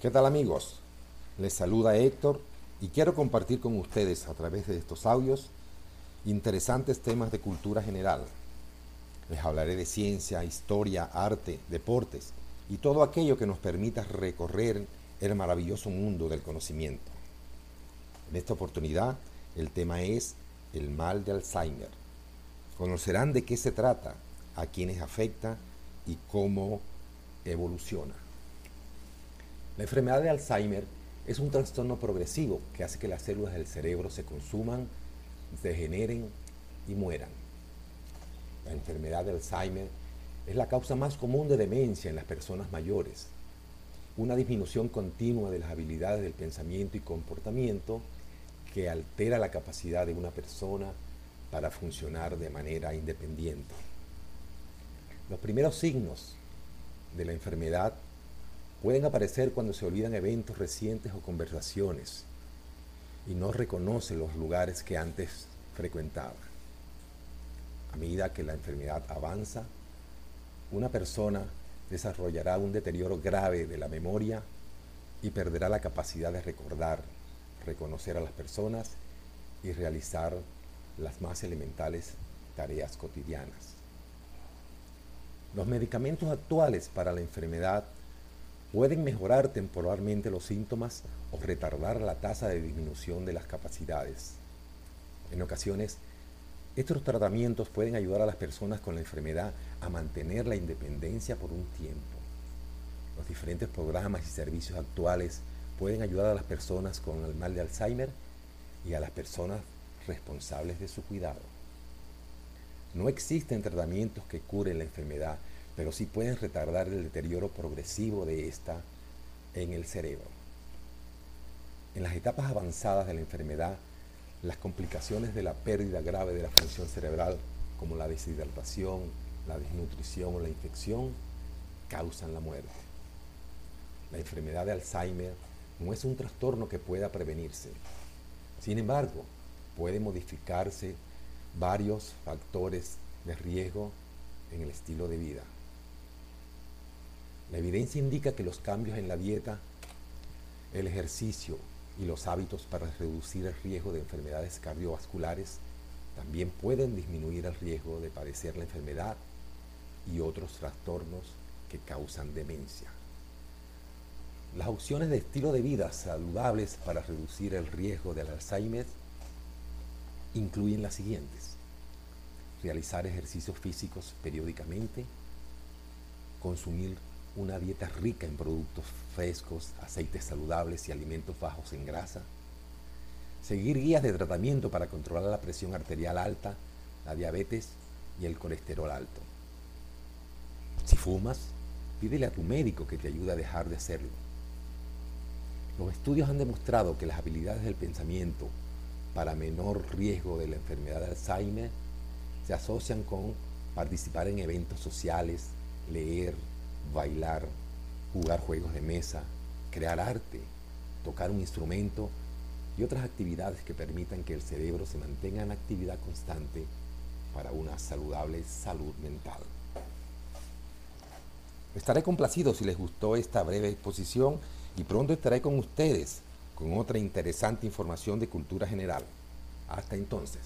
¿Qué tal amigos? Les saluda Héctor y quiero compartir con ustedes a través de estos audios interesantes temas de cultura general. Les hablaré de ciencia, historia, arte, deportes y todo aquello que nos permita recorrer el maravilloso mundo del conocimiento. En esta oportunidad el tema es el mal de Alzheimer. Conocerán de qué se trata, a quiénes afecta y cómo evoluciona. La enfermedad de Alzheimer es un trastorno progresivo que hace que las células del cerebro se consuman, degeneren y mueran. La enfermedad de Alzheimer es la causa más común de demencia en las personas mayores. Una disminución continua de las habilidades del pensamiento y comportamiento que altera la capacidad de una persona para funcionar de manera independiente. Los primeros signos de la enfermedad pueden aparecer cuando se olvidan eventos recientes o conversaciones y no reconoce los lugares que antes frecuentaba. A medida que la enfermedad avanza, una persona desarrollará un deterioro grave de la memoria y perderá la capacidad de recordar, reconocer a las personas y realizar las más elementales tareas cotidianas. Los medicamentos actuales para la enfermedad pueden mejorar temporalmente los síntomas o retardar la tasa de disminución de las capacidades. En ocasiones, estos tratamientos pueden ayudar a las personas con la enfermedad a mantener la independencia por un tiempo. Los diferentes programas y servicios actuales pueden ayudar a las personas con el mal de Alzheimer y a las personas responsables de su cuidado. No existen tratamientos que curen la enfermedad, pero sí pueden retardar el deterioro progresivo de esta en el cerebro. En las etapas avanzadas de la enfermedad, las complicaciones de la pérdida grave de la función cerebral, como la deshidratación, la desnutrición o la infección, causan la muerte. La enfermedad de Alzheimer no es un trastorno que pueda prevenirse. Sin embargo, puede modificarse varios factores de riesgo en el estilo de vida. La evidencia indica que los cambios en la dieta, el ejercicio y los hábitos para reducir el riesgo de enfermedades cardiovasculares también pueden disminuir el riesgo de padecer la enfermedad y otros trastornos que causan demencia. Las opciones de estilo de vida saludables para reducir el riesgo del Alzheimer incluyen las siguientes. Realizar ejercicios físicos periódicamente, consumir una dieta rica en productos frescos, aceites saludables y alimentos bajos en grasa, seguir guías de tratamiento para controlar la presión arterial alta, la diabetes y el colesterol alto. Si fumas, pídele a tu médico que te ayude a dejar de hacerlo. Los estudios han demostrado que las habilidades del pensamiento para menor riesgo de la enfermedad de Alzheimer se asocian con participar en eventos sociales, leer, bailar, jugar juegos de mesa, crear arte, tocar un instrumento y otras actividades que permitan que el cerebro se mantenga en actividad constante para una saludable salud mental. Estaré complacido si les gustó esta breve exposición y pronto estaré con ustedes con otra interesante información de cultura general. Hasta entonces.